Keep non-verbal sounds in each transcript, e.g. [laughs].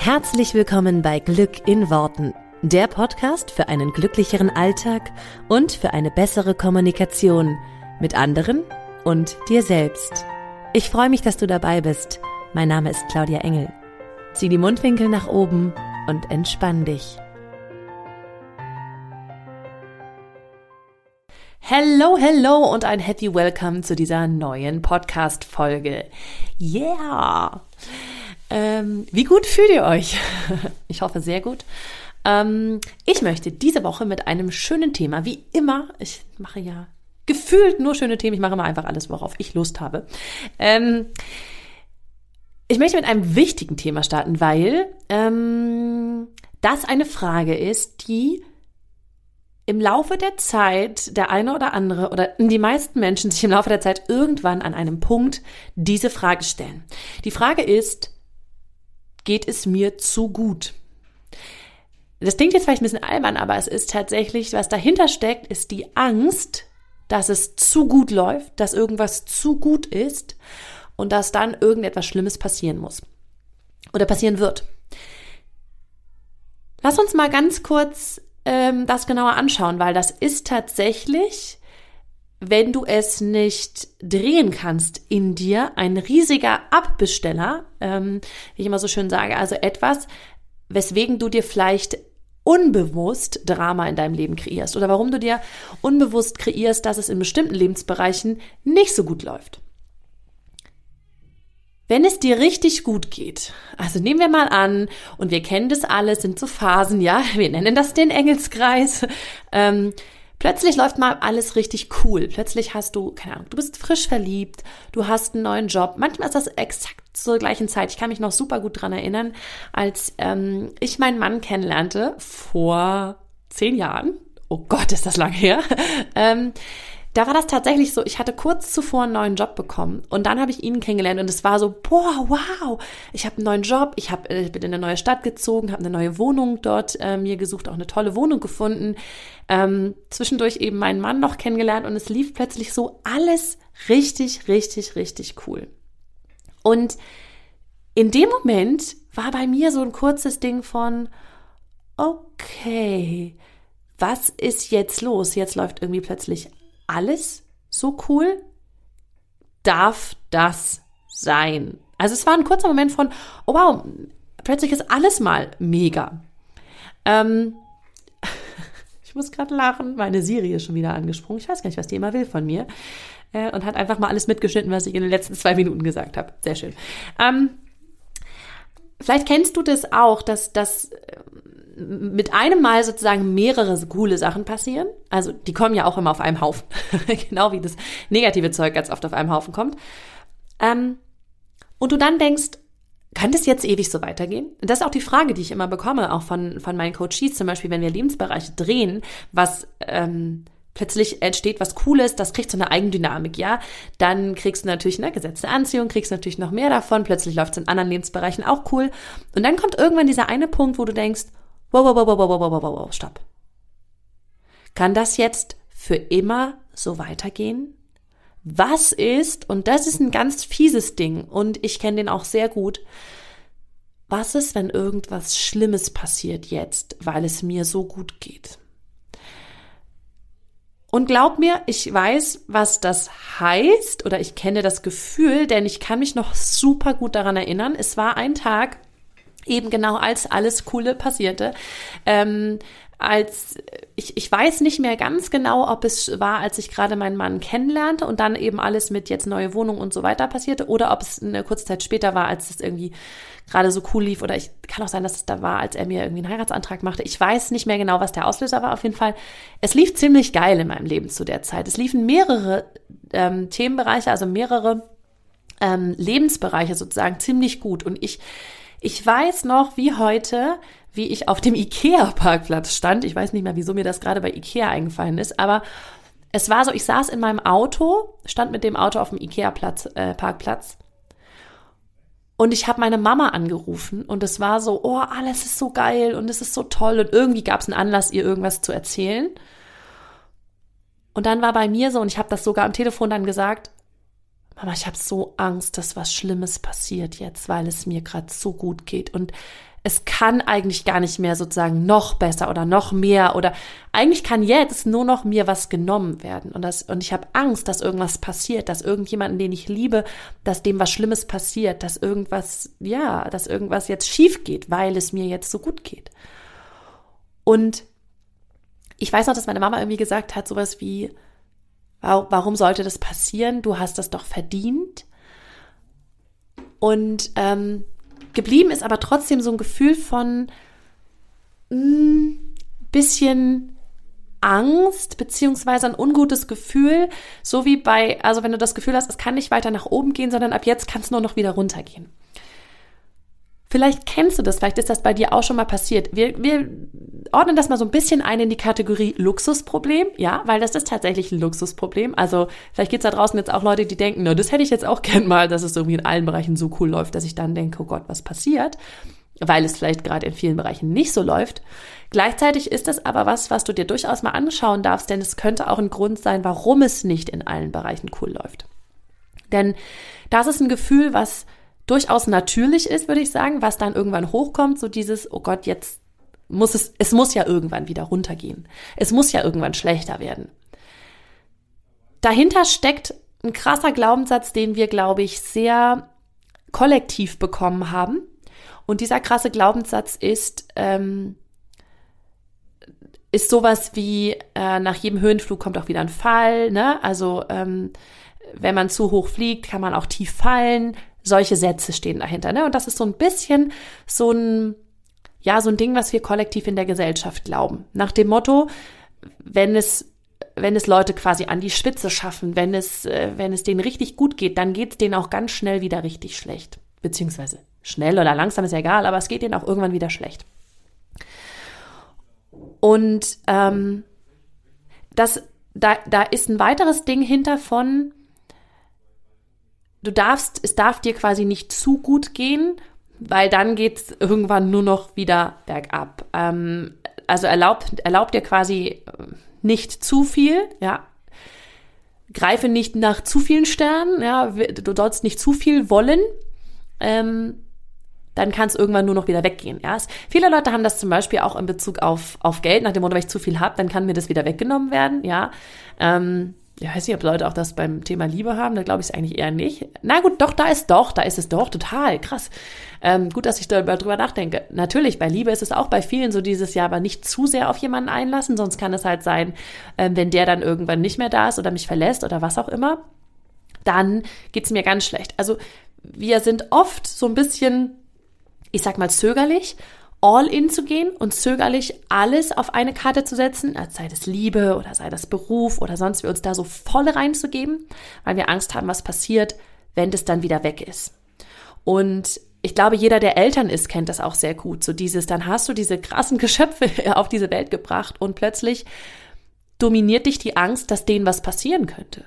Herzlich willkommen bei Glück in Worten, der Podcast für einen glücklicheren Alltag und für eine bessere Kommunikation mit anderen und dir selbst. Ich freue mich, dass du dabei bist. Mein Name ist Claudia Engel. Zieh die Mundwinkel nach oben und entspann dich. Hello, hello und ein Happy Welcome zu dieser neuen Podcast-Folge. Yeah! Ähm, wie gut fühlt ihr euch? [laughs] ich hoffe sehr gut. Ähm, ich möchte diese Woche mit einem schönen Thema, wie immer, ich mache ja gefühlt nur schöne Themen, ich mache immer einfach alles, worauf ich Lust habe. Ähm, ich möchte mit einem wichtigen Thema starten, weil ähm, das eine Frage ist, die im Laufe der Zeit der eine oder andere oder die meisten Menschen sich im Laufe der Zeit irgendwann an einem Punkt diese Frage stellen. Die Frage ist, geht es mir zu gut? Das klingt jetzt vielleicht ein bisschen albern, aber es ist tatsächlich, was dahinter steckt, ist die Angst, dass es zu gut läuft, dass irgendwas zu gut ist und dass dann irgendetwas Schlimmes passieren muss oder passieren wird. Lass uns mal ganz kurz ähm, das genauer anschauen, weil das ist tatsächlich, wenn du es nicht drehen kannst in dir, ein riesiger Abbesteller, ähm, wie ich immer so schön sage, also etwas, weswegen du dir vielleicht unbewusst Drama in deinem Leben kreierst oder warum du dir unbewusst kreierst, dass es in bestimmten Lebensbereichen nicht so gut läuft. Wenn es dir richtig gut geht, also nehmen wir mal an, und wir kennen das alles, sind so Phasen, ja, [laughs] wir nennen das den Engelskreis, ähm, plötzlich läuft mal alles richtig cool. Plötzlich hast du, keine Ahnung, du bist frisch verliebt, du hast einen neuen Job. Manchmal ist das exakt zur gleichen Zeit. Ich kann mich noch super gut dran erinnern, als ähm, ich meinen Mann kennenlernte vor zehn Jahren. Oh Gott, ist das lang her. [laughs] ähm, da war das tatsächlich so, ich hatte kurz zuvor einen neuen Job bekommen und dann habe ich ihn kennengelernt und es war so, boah, wow, ich habe einen neuen Job, ich, hab, ich bin in eine neue Stadt gezogen, habe eine neue Wohnung dort äh, mir gesucht, auch eine tolle Wohnung gefunden, ähm, zwischendurch eben meinen Mann noch kennengelernt und es lief plötzlich so alles richtig, richtig, richtig cool. Und in dem Moment war bei mir so ein kurzes Ding von, okay, was ist jetzt los? Jetzt läuft irgendwie plötzlich alles so cool? Darf das sein? Also es war ein kurzer Moment von, oh wow, plötzlich ist alles mal mega. Ähm, [laughs] ich muss gerade lachen, meine Siri ist schon wieder angesprungen. Ich weiß gar nicht, was die immer will von mir. Äh, und hat einfach mal alles mitgeschnitten, was ich in den letzten zwei Minuten gesagt habe. Sehr schön. Ähm, vielleicht kennst du das auch, dass, dass mit einem Mal sozusagen mehrere coole Sachen passieren. Also die kommen ja auch immer auf einem Haufen. [laughs] genau wie das negative Zeug ganz oft auf einem Haufen kommt. Ähm, und du dann denkst, kann das jetzt ewig so weitergehen? Das ist auch die Frage, die ich immer bekomme, auch von, von meinen Coaches, zum Beispiel, wenn wir Lebensbereiche drehen, was ähm, plötzlich entsteht was Cooles, das kriegt so eine Eigendynamik, ja. Dann kriegst du natürlich eine gesetzte Anziehung, kriegst natürlich noch mehr davon, plötzlich läuft es in anderen Lebensbereichen auch cool. Und dann kommt irgendwann dieser eine Punkt, wo du denkst, Wow, wow, wow, wow, wow, wow, wow, wow, stopp. Kann das jetzt für immer so weitergehen? Was ist, und das ist ein ganz fieses Ding, und ich kenne den auch sehr gut, was ist, wenn irgendwas Schlimmes passiert jetzt, weil es mir so gut geht? Und glaub mir, ich weiß, was das heißt, oder ich kenne das Gefühl, denn ich kann mich noch super gut daran erinnern. Es war ein Tag, eben genau als alles Coole passierte. Ähm, als ich, ich weiß nicht mehr ganz genau, ob es war, als ich gerade meinen Mann kennenlernte und dann eben alles mit jetzt neue Wohnung und so weiter passierte, oder ob es eine kurze Zeit später war, als es irgendwie gerade so cool lief, oder ich kann auch sein, dass es da war, als er mir irgendwie einen Heiratsantrag machte. Ich weiß nicht mehr genau, was der Auslöser war. Auf jeden Fall, es lief ziemlich geil in meinem Leben zu der Zeit. Es liefen mehrere ähm, Themenbereiche, also mehrere ähm, Lebensbereiche sozusagen ziemlich gut und ich ich weiß noch wie heute, wie ich auf dem Ikea-Parkplatz stand. Ich weiß nicht mehr, wieso mir das gerade bei Ikea eingefallen ist, aber es war so, ich saß in meinem Auto, stand mit dem Auto auf dem Ikea-Parkplatz äh, und ich habe meine Mama angerufen und es war so, oh, alles ist so geil und es ist so toll und irgendwie gab es einen Anlass, ihr irgendwas zu erzählen. Und dann war bei mir so, und ich habe das sogar am Telefon dann gesagt, Mama, ich habe so Angst, dass was Schlimmes passiert jetzt, weil es mir gerade so gut geht. Und es kann eigentlich gar nicht mehr sozusagen noch besser oder noch mehr oder eigentlich kann jetzt nur noch mir was genommen werden und das und ich habe Angst, dass irgendwas passiert, dass irgendjemanden, den ich liebe, dass dem was Schlimmes passiert, dass irgendwas ja, dass irgendwas jetzt schief geht, weil es mir jetzt so gut geht. Und ich weiß noch, dass meine Mama irgendwie gesagt hat, sowas wie, warum sollte das passieren? Du hast das doch verdient. Und ähm, geblieben ist aber trotzdem so ein Gefühl von mh, hm, bisschen Angst beziehungsweise ein ungutes Gefühl, so wie bei, also wenn du das Gefühl hast, es kann nicht weiter nach oben gehen, sondern ab jetzt kann es nur noch wieder runtergehen. Vielleicht kennst du das, vielleicht ist das bei dir auch schon mal passiert. Wir, wir ordnen das mal so ein bisschen ein in die Kategorie Luxusproblem, ja, weil das ist tatsächlich ein Luxusproblem. Also vielleicht gibt's da draußen jetzt auch Leute, die denken, no, das hätte ich jetzt auch [laughs] gern mal, dass es irgendwie in allen Bereichen so cool läuft, dass ich dann denke, oh Gott, was passiert? Weil es vielleicht gerade in vielen Bereichen nicht so läuft. Gleichzeitig ist das aber was, was du dir durchaus mal anschauen darfst, denn es könnte auch ein Grund sein, warum es nicht in allen Bereichen cool läuft. Denn das ist ein Gefühl, was durchaus natürlich ist, würde ich sagen, was dann irgendwann hochkommt, so dieses, oh Gott, jetzt muss es, es muss ja irgendwann wieder runtergehen. Es muss ja irgendwann schlechter werden. Dahinter steckt ein krasser Glaubenssatz, den wir, glaube ich, sehr kollektiv bekommen haben. Und dieser krasse Glaubenssatz ist, ähm, ist sowas wie, äh, nach jedem Höhenflug kommt auch wieder ein Fall. Ne? Also ähm, wenn man zu hoch fliegt, kann man auch tief fallen. Solche Sätze stehen dahinter. Ne? Und das ist so ein bisschen so ein, ja, so ein Ding, was wir kollektiv in der Gesellschaft glauben. Nach dem Motto, wenn es wenn es Leute quasi an die Spitze schaffen, wenn es, äh, wenn es denen richtig gut geht, dann geht es denen auch ganz schnell wieder richtig schlecht. Beziehungsweise schnell oder langsam ist ja egal, aber es geht denen auch irgendwann wieder schlecht. Und ähm, das, da, da ist ein weiteres Ding hinter von, du darfst, es darf dir quasi nicht zu gut gehen, weil dann geht es irgendwann nur noch wieder bergab. Ähm, also erlaubt, erlaubt dir quasi nicht zu viel, ja. Greife nicht nach zu vielen Sternen, ja. Du sollst nicht zu viel wollen. Ähm, dann kann es irgendwann nur noch wieder weggehen. Ja? Viele Leute haben das zum Beispiel auch in Bezug auf, auf Geld, nach dem Motto, wenn ich zu viel habe, dann kann mir das wieder weggenommen werden. Ja, ähm, ja, weiß nicht, ob Leute auch das beim Thema Liebe haben, da glaube ich es eigentlich eher nicht. Na gut, doch, da ist doch, da ist es doch, total, krass. Ähm, gut, dass ich darüber nachdenke. Natürlich, bei Liebe ist es auch bei vielen so dieses Jahr, aber nicht zu sehr auf jemanden einlassen, sonst kann es halt sein, ähm, wenn der dann irgendwann nicht mehr da ist oder mich verlässt oder was auch immer, dann geht's mir ganz schlecht. Also wir sind oft so ein bisschen ich sag mal, zögerlich, all in zu gehen und zögerlich alles auf eine Karte zu setzen, als sei das Liebe oder sei das Beruf oder sonst wir uns da so voll reinzugeben, weil wir Angst haben, was passiert, wenn das dann wieder weg ist. Und ich glaube, jeder, der Eltern ist, kennt das auch sehr gut. So dieses, dann hast du diese krassen [laughs] Geschöpfe auf diese Welt gebracht und plötzlich dominiert dich die Angst, dass denen was passieren könnte.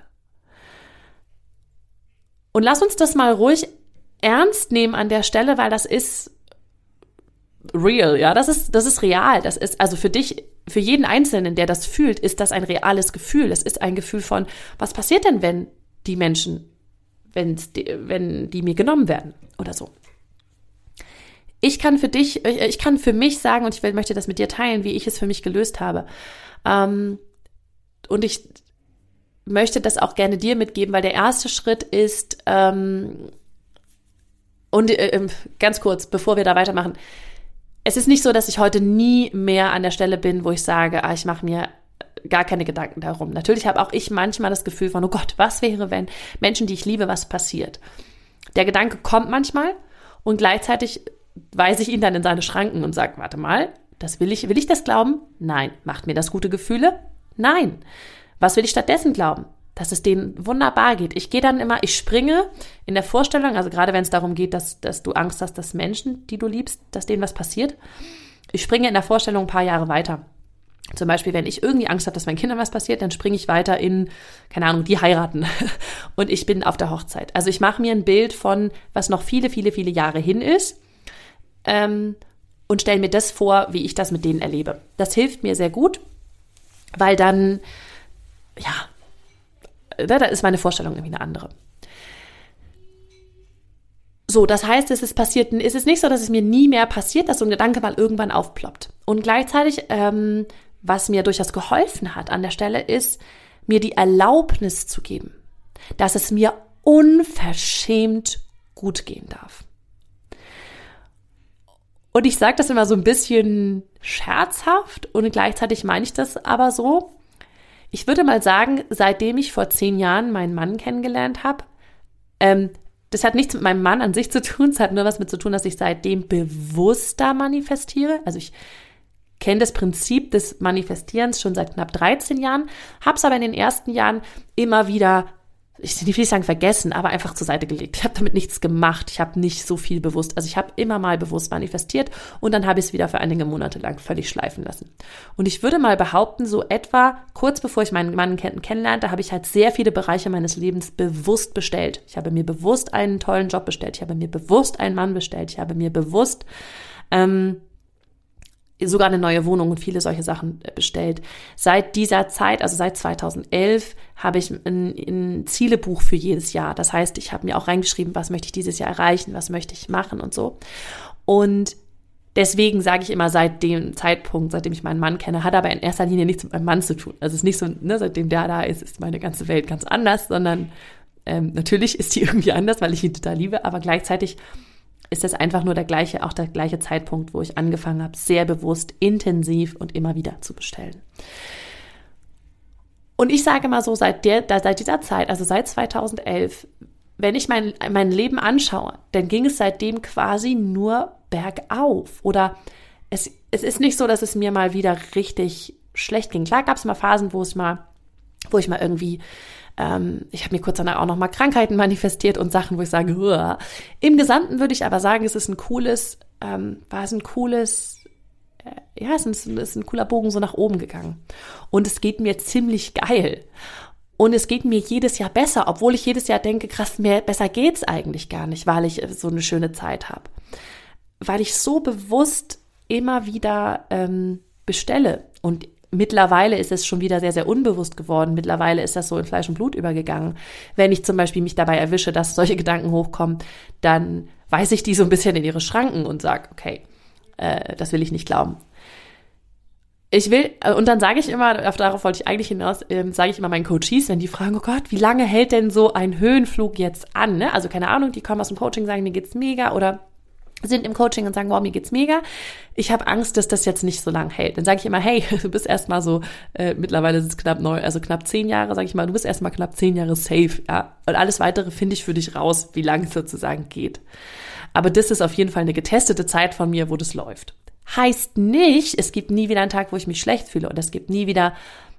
Und lass uns das mal ruhig ernst nehmen an der Stelle, weil das ist real, ja, das ist, das ist real. Das ist, also für dich, für jeden Einzelnen, der das fühlt, ist das ein reales Gefühl. Es ist ein Gefühl von, was passiert denn, wenn die Menschen, wenn's, wenn die mir genommen werden oder so. Ich kann für dich, ich kann für mich sagen, und ich möchte das mit dir teilen, wie ich es für mich gelöst habe. Ähm, und ich möchte das auch gerne dir mitgeben, weil der erste Schritt ist, ähm, und äh, ähm, ganz kurz, bevor wir da weitermachen, es ist nicht so, dass ich heute nie mehr an der Stelle bin, wo ich sage, ah, ich mache mir gar keine Gedanken darum. Natürlich habe auch ich manchmal das Gefühl von, oh Gott, was wäre, wenn Menschen, die ich liebe, was passiert? Der Gedanke kommt manchmal und gleichzeitig weise ich ihn dann in seine Schranken und sage, warte mal, das will ich, will ich das glauben? Nein. Macht mir das gute Gefühle? Nein. Was will ich stattdessen glauben? Dass es denen wunderbar geht. Ich gehe dann immer, ich springe in der Vorstellung, also gerade wenn es darum geht, dass, dass du Angst hast, dass Menschen, die du liebst, dass denen was passiert, ich springe in der Vorstellung ein paar Jahre weiter. Zum Beispiel, wenn ich irgendwie Angst habe, dass meinen Kindern was passiert, dann springe ich weiter in, keine Ahnung, die heiraten [laughs] und ich bin auf der Hochzeit. Also ich mache mir ein Bild von, was noch viele, viele, viele Jahre hin ist ähm, und stelle mir das vor, wie ich das mit denen erlebe. Das hilft mir sehr gut, weil dann, ja, da ist meine Vorstellung irgendwie eine andere. So, das heißt, es ist passiert, es ist nicht so, dass es mir nie mehr passiert, dass so ein Gedanke mal irgendwann aufploppt. Und gleichzeitig, ähm, was mir durchaus geholfen hat an der Stelle, ist, mir die Erlaubnis zu geben, dass es mir unverschämt gut gehen darf. Und ich sage das immer so ein bisschen scherzhaft und gleichzeitig meine ich das aber so. Ich würde mal sagen, seitdem ich vor zehn Jahren meinen Mann kennengelernt habe, ähm, das hat nichts mit meinem Mann an sich zu tun, es hat nur was mit zu tun, dass ich seitdem bewusster manifestiere. Also ich kenne das Prinzip des Manifestierens schon seit knapp 13 Jahren, habe es aber in den ersten Jahren immer wieder ich will nicht sagen vergessen, aber einfach zur Seite gelegt. Ich habe damit nichts gemacht. Ich habe nicht so viel bewusst. Also ich habe immer mal bewusst manifestiert und dann habe ich es wieder für einige Monate lang völlig schleifen lassen. Und ich würde mal behaupten, so etwa kurz bevor ich meinen Mann kenn kennenlernte, habe ich halt sehr viele Bereiche meines Lebens bewusst bestellt. Ich habe mir bewusst einen tollen Job bestellt. Ich habe mir bewusst einen Mann bestellt. Ich habe mir bewusst ähm, sogar eine neue Wohnung und viele solche Sachen äh, bestellt. Seit dieser Zeit, also seit 2011, habe ich ein, ein Zielebuch für jedes Jahr. Das heißt, ich habe mir auch reingeschrieben, was möchte ich dieses Jahr erreichen, was möchte ich machen und so. Und deswegen sage ich immer, seit dem Zeitpunkt, seitdem ich meinen Mann kenne, hat aber in erster Linie nichts mit meinem Mann zu tun. Also es ist nicht so, ne, seitdem der da ist, ist meine ganze Welt ganz anders, sondern ähm, natürlich ist die [laughs] irgendwie anders, weil ich ihn total liebe, aber gleichzeitig ist das einfach nur der gleiche, auch der gleiche Zeitpunkt, wo ich angefangen habe, sehr bewusst, intensiv und immer wieder zu bestellen. Und ich sage mal so, seit, der, seit dieser Zeit, also seit 2011, wenn ich mein, mein Leben anschaue, dann ging es seitdem quasi nur bergauf. Oder es, es ist nicht so, dass es mir mal wieder richtig schlecht ging. Klar gab es mal Phasen, wo es mal, wo ich mal irgendwie ähm, ich habe mir kurz danach auch noch mal Krankheiten manifestiert und Sachen, wo ich sage, Huah. im Gesamten würde ich aber sagen, es ist ein cooles, ähm, war es ein cooles, äh, ja, es ist, es ist ein cooler Bogen so nach oben gegangen. Und es geht mir ziemlich geil. Und es geht mir jedes Jahr besser, obwohl ich jedes Jahr denke, krass, mehr, besser geht's eigentlich gar nicht, weil ich so eine schöne Zeit habe. Weil ich so bewusst immer wieder ähm, bestelle. Und mittlerweile ist es schon wieder sehr, sehr unbewusst geworden. Mittlerweile ist das so in Fleisch und Blut übergegangen. Wenn ich zum Beispiel mich dabei erwische, dass solche Gedanken hochkommen, dann weise ich die so ein bisschen in ihre Schranken und sage, okay, äh, das will ich nicht glauben. Ich will, äh, und dann sage ich immer, darauf wollte ich eigentlich hinaus, ähm, sage ich immer meinen Coaches, wenn die fragen, oh Gott, wie lange hält denn so ein Höhenflug jetzt an? Ne? Also keine Ahnung, die kommen aus dem Coaching, sagen, mir geht's mega oder sind im Coaching und sagen, wow, mir geht's mega. Ich habe Angst, dass das jetzt nicht so lang hält. Dann sage ich immer, hey, [laughs] du bist erstmal so, äh, mittlerweile sind es knapp neun, also knapp zehn Jahre, sage ich mal, du bist erstmal knapp zehn Jahre safe, ja. Und alles weitere finde ich für dich raus, wie lang es sozusagen geht. Aber das ist auf jeden Fall eine getestete Zeit von mir, wo das läuft. Heißt nicht, es gibt nie wieder einen Tag, wo ich mich schlecht fühle und es gibt nie wieder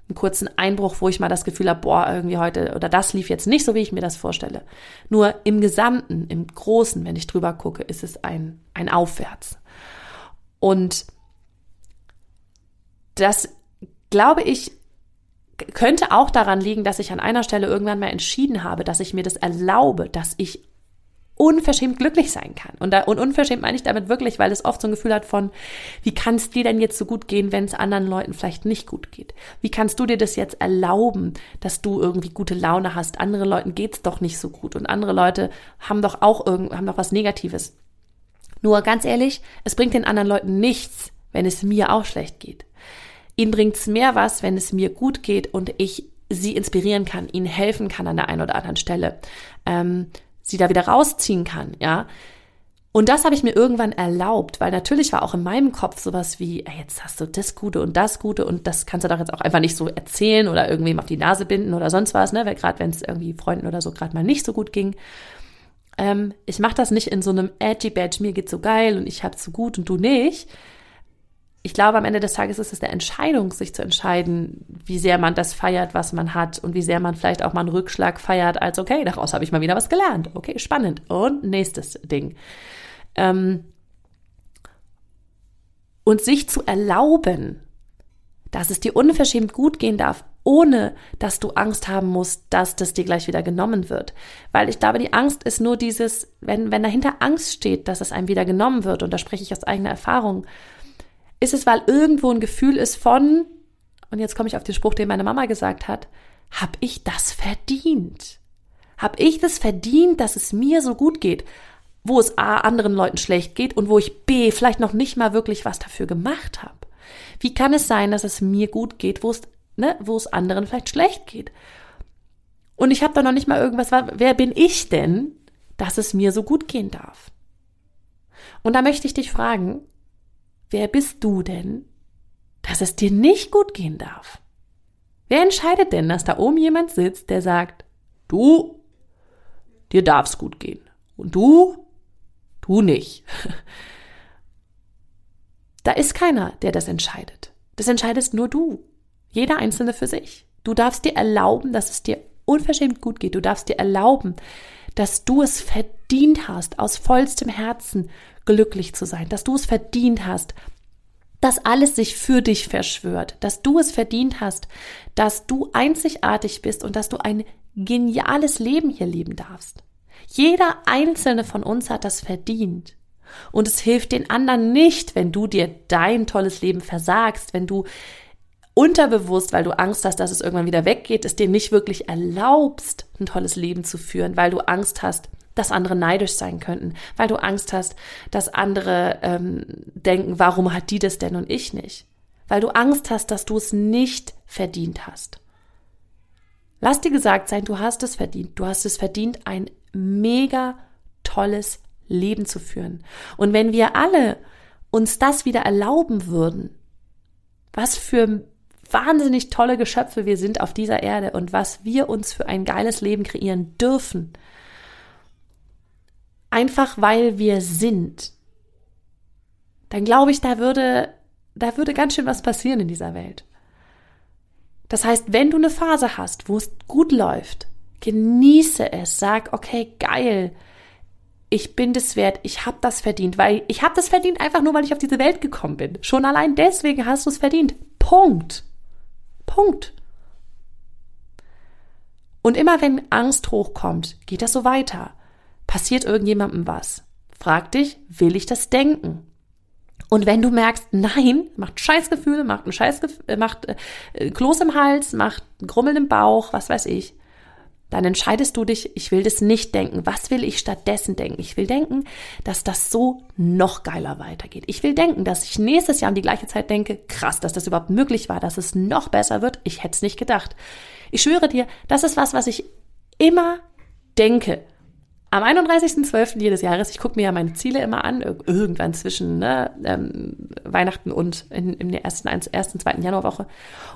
einen kurzen Einbruch, wo ich mal das Gefühl habe, boah, irgendwie heute oder das lief jetzt nicht so, wie ich mir das vorstelle. Nur im Gesamten, im Großen, wenn ich drüber gucke, ist es ein, ein Aufwärts. Und das, glaube ich, könnte auch daran liegen, dass ich an einer Stelle irgendwann mal entschieden habe, dass ich mir das erlaube, dass ich unverschämt glücklich sein kann. Und, da, und unverschämt meine ich damit wirklich, weil es oft so ein Gefühl hat von, wie kann dir denn jetzt so gut gehen, wenn es anderen Leuten vielleicht nicht gut geht? Wie kannst du dir das jetzt erlauben, dass du irgendwie gute Laune hast? Andere Leuten geht's doch nicht so gut und andere Leute haben doch auch irgend, haben doch was Negatives. Nur ganz ehrlich, es bringt den anderen Leuten nichts, wenn es mir auch schlecht geht. Ihnen bringt's mehr was, wenn es mir gut geht und ich sie inspirieren kann, ihnen helfen kann an der einen oder anderen Stelle. Ähm, sie da wieder rausziehen kann, ja. Und das habe ich mir irgendwann erlaubt, weil natürlich war auch in meinem Kopf sowas wie, ey, jetzt hast du das Gute und das Gute und das kannst du doch jetzt auch einfach nicht so erzählen oder irgendwem auf die Nase binden oder sonst was, ne? Weil gerade wenn es irgendwie Freunden oder so gerade mal nicht so gut ging. Ähm, ich mache das nicht in so einem edgy Badge, mir geht's so geil und ich hab's so gut und du nicht, ich glaube, am Ende des Tages ist es eine Entscheidung, sich zu entscheiden, wie sehr man das feiert, was man hat und wie sehr man vielleicht auch mal einen Rückschlag feiert, als okay, daraus habe ich mal wieder was gelernt. Okay, spannend. Und nächstes Ding. Ähm und sich zu erlauben, dass es dir unverschämt gut gehen darf, ohne dass du Angst haben musst, dass das dir gleich wieder genommen wird. Weil ich glaube, die Angst ist nur dieses, wenn, wenn dahinter Angst steht, dass es einem wieder genommen wird, und da spreche ich aus eigener Erfahrung, ist es, weil irgendwo ein Gefühl ist von, und jetzt komme ich auf den Spruch, den meine Mama gesagt hat, hab ich das verdient? Hab ich das verdient, dass es mir so gut geht? wo es A anderen Leuten schlecht geht und wo ich B vielleicht noch nicht mal wirklich was dafür gemacht habe. Wie kann es sein, dass es mir gut geht, wo es, ne, wo es anderen vielleicht schlecht geht? Und ich habe da noch nicht mal irgendwas, wer bin ich denn, dass es mir so gut gehen darf? Und da möchte ich dich fragen, wer bist du denn, dass es dir nicht gut gehen darf? Wer entscheidet denn, dass da oben jemand sitzt, der sagt, du, dir darf's gut gehen und du, du nicht? [laughs] Da ist keiner, der das entscheidet. Das entscheidest nur du. Jeder Einzelne für sich. Du darfst dir erlauben, dass es dir unverschämt gut geht. Du darfst dir erlauben, dass du es verdient hast, aus vollstem Herzen glücklich zu sein, dass du es verdient hast, dass alles sich für dich verschwört, dass du es verdient hast, dass du einzigartig bist und dass du ein geniales Leben hier leben darfst. Jeder einzelne von uns hat das verdient. Und es hilft den anderen nicht, wenn du dir dein tolles Leben versagst, wenn du unterbewusst, weil du Angst hast, dass es irgendwann wieder weggeht, es dir nicht wirklich erlaubst, ein tolles Leben zu führen, weil du Angst hast, dass andere neidisch sein könnten, weil du Angst hast, dass andere ähm, denken, warum hat die das denn und ich nicht? Weil du Angst hast, dass du es nicht verdient hast. Lass dir gesagt sein, du hast es verdient. Du hast es verdient, ein mega tolles Leben zu führen. Und wenn wir alle uns das wieder erlauben würden, was für wahnsinnig tolle Geschöpfe wir sind auf dieser Erde und was wir uns für ein geiles Leben kreieren dürfen. Einfach weil wir sind. Dann glaube ich, da würde, da würde ganz schön was passieren in dieser Welt. Das heißt, wenn du eine Phase hast, wo es gut läuft, genieße es, sag, okay, geil, ich bin das wert, ich habe das verdient, weil ich habe das verdient einfach nur, weil ich auf diese Welt gekommen bin. Schon allein deswegen hast du es verdient. Punkt. Punkt. Und immer wenn Angst hochkommt, geht das so weiter. Passiert irgendjemandem was? Frag dich, will ich das denken? Und wenn du merkst, nein, macht Scheißgefühle, macht ein Scheißgefühl, äh, macht äh, Kloß im Hals, macht Grummeln im Bauch, was weiß ich, dann entscheidest du dich, ich will das nicht denken. Was will ich stattdessen denken? Ich will denken, dass das so noch geiler weitergeht. Ich will denken, dass ich nächstes Jahr um die gleiche Zeit denke, krass, dass das überhaupt möglich war, dass es noch besser wird. Ich hätte es nicht gedacht. Ich schwöre dir, das ist was, was ich immer denke. Am 31.12. jedes Jahres, ich gucke mir ja meine Ziele immer an, irgendwann zwischen ne, ähm, Weihnachten und in, in der ersten, ersten, zweiten Januarwoche.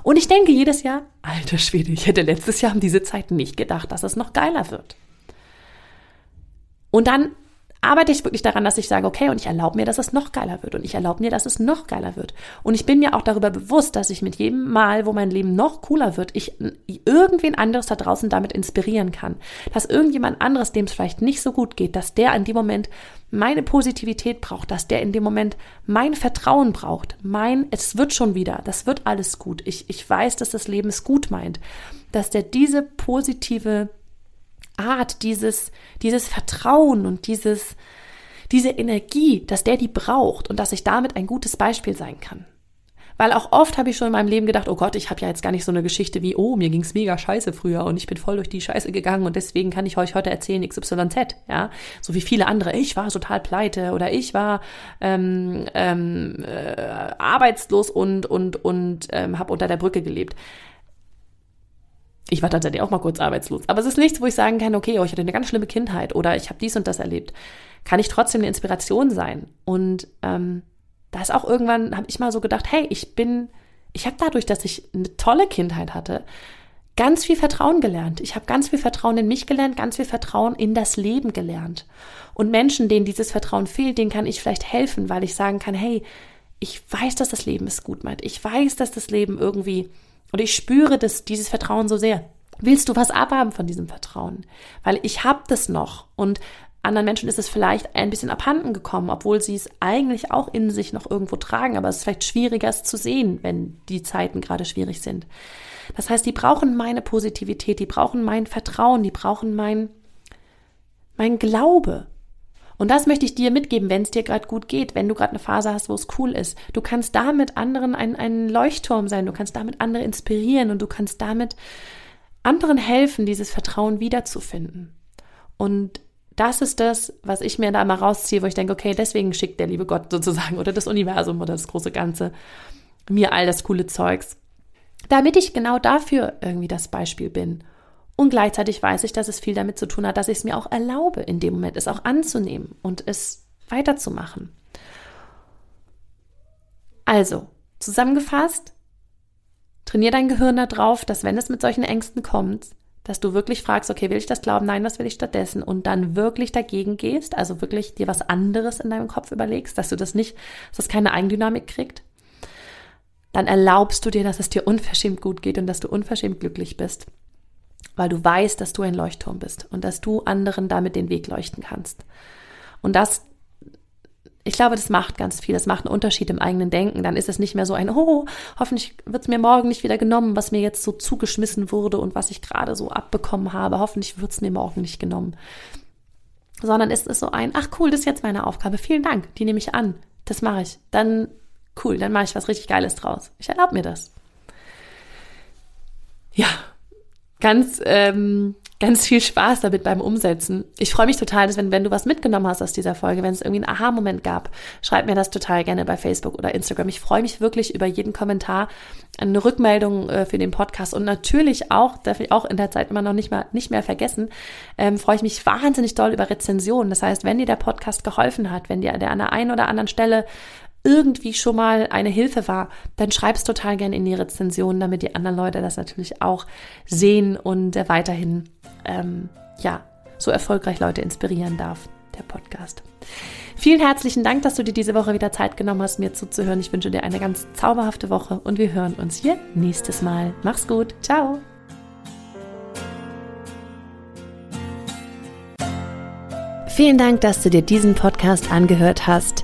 Und ich denke jedes Jahr, alter Schwede, ich hätte letztes Jahr um diese Zeit nicht gedacht, dass es noch geiler wird. Und dann arbeite ich wirklich daran, dass ich sage, okay, und ich erlaube mir, dass es noch geiler wird. Und ich erlaube mir, dass es noch geiler wird. Und ich bin mir auch darüber bewusst, dass ich mit jedem Mal, wo mein Leben noch cooler wird, ich irgendwen anderes da draußen damit inspirieren kann. Dass irgendjemand anderes, dem es vielleicht nicht so gut geht, dass der in dem Moment meine Positivität braucht, dass der in dem Moment mein Vertrauen braucht, mein, es wird schon wieder, das wird alles gut. Ich, ich weiß, dass das Leben es gut meint, dass der diese positive Art, dieses, dieses Vertrauen und dieses, diese Energie, dass der die braucht und dass ich damit ein gutes Beispiel sein kann. Weil auch oft habe ich schon in meinem Leben gedacht, oh Gott, ich habe ja jetzt gar nicht so eine Geschichte wie, oh, mir ging's mega scheiße früher und ich bin voll durch die Scheiße gegangen und deswegen kann ich euch heute erzählen XYZ, ja. So wie viele andere, ich war total pleite oder ich war ähm, ähm, äh, arbeitslos und, und, und ähm, habe unter der Brücke gelebt. Ich war tatsächlich auch mal kurz arbeitslos. Aber es ist nichts, wo ich sagen kann, okay, oh, ich hatte eine ganz schlimme Kindheit oder ich habe dies und das erlebt. Kann ich trotzdem eine Inspiration sein? Und ähm, da ist auch irgendwann, habe ich mal so gedacht, hey, ich bin, ich habe dadurch, dass ich eine tolle Kindheit hatte, ganz viel Vertrauen gelernt. Ich habe ganz viel Vertrauen in mich gelernt, ganz viel Vertrauen in das Leben gelernt. Und Menschen, denen dieses Vertrauen fehlt, denen kann ich vielleicht helfen, weil ich sagen kann, hey, ich weiß, dass das Leben es gut meint. Ich weiß, dass das Leben irgendwie und ich spüre das, dieses Vertrauen so sehr. Willst du was abhaben von diesem Vertrauen? Weil ich habe das noch und anderen Menschen ist es vielleicht ein bisschen abhanden gekommen, obwohl sie es eigentlich auch in sich noch irgendwo tragen, aber es ist vielleicht schwieriger es zu sehen, wenn die Zeiten gerade schwierig sind. Das heißt, die brauchen meine Positivität, die brauchen mein Vertrauen, die brauchen mein, mein Glaube. Und das möchte ich dir mitgeben, wenn es dir gerade gut geht, wenn du gerade eine Phase hast, wo es cool ist. Du kannst damit anderen ein, ein Leuchtturm sein, du kannst damit andere inspirieren und du kannst damit anderen helfen, dieses Vertrauen wiederzufinden. Und das ist das, was ich mir da mal rausziehe, wo ich denke, okay, deswegen schickt der liebe Gott sozusagen oder das Universum oder das große Ganze mir all das coole Zeugs, damit ich genau dafür irgendwie das Beispiel bin. Und gleichzeitig weiß ich, dass es viel damit zu tun hat, dass ich es mir auch erlaube, in dem Moment es auch anzunehmen und es weiterzumachen. Also, zusammengefasst, trainier dein Gehirn darauf, dass wenn es mit solchen Ängsten kommt, dass du wirklich fragst, okay, will ich das glauben? Nein, was will ich stattdessen? Und dann wirklich dagegen gehst, also wirklich dir was anderes in deinem Kopf überlegst, dass du das nicht, dass das keine Eigendynamik kriegt. Dann erlaubst du dir, dass es dir unverschämt gut geht und dass du unverschämt glücklich bist, weil du weißt, dass du ein Leuchtturm bist und dass du anderen damit den Weg leuchten kannst. Und das ich glaube, das macht ganz viel. Das macht einen Unterschied im eigenen Denken. Dann ist es nicht mehr so ein, oh, hoffentlich wird es mir morgen nicht wieder genommen, was mir jetzt so zugeschmissen wurde und was ich gerade so abbekommen habe. Hoffentlich wird es mir morgen nicht genommen. Sondern ist es so ein, ach cool, das ist jetzt meine Aufgabe. Vielen Dank, die nehme ich an. Das mache ich. Dann cool, dann mache ich was richtig Geiles draus. Ich erlaube mir das. Ja, ganz ähm, ganz viel Spaß damit beim Umsetzen. Ich freue mich total, dass wenn, wenn du was mitgenommen hast aus dieser Folge, wenn es irgendwie einen Aha-Moment gab, schreib mir das total gerne bei Facebook oder Instagram. Ich freue mich wirklich über jeden Kommentar, eine Rückmeldung äh, für den Podcast und natürlich auch, darf ich auch in der Zeit immer noch nicht, mal, nicht mehr vergessen, ähm, freue ich mich wahnsinnig doll über Rezensionen. Das heißt, wenn dir der Podcast geholfen hat, wenn dir der an der einen oder anderen Stelle irgendwie schon mal eine Hilfe war, dann schreib's total gerne in die Rezension, damit die anderen Leute das natürlich auch sehen und äh, weiterhin ähm, ja, so erfolgreich Leute inspirieren darf, der Podcast. Vielen herzlichen Dank, dass du dir diese Woche wieder Zeit genommen hast, mir zuzuhören. Ich wünsche dir eine ganz zauberhafte Woche und wir hören uns hier nächstes Mal. Mach's gut. Ciao. Vielen Dank, dass du dir diesen Podcast angehört hast.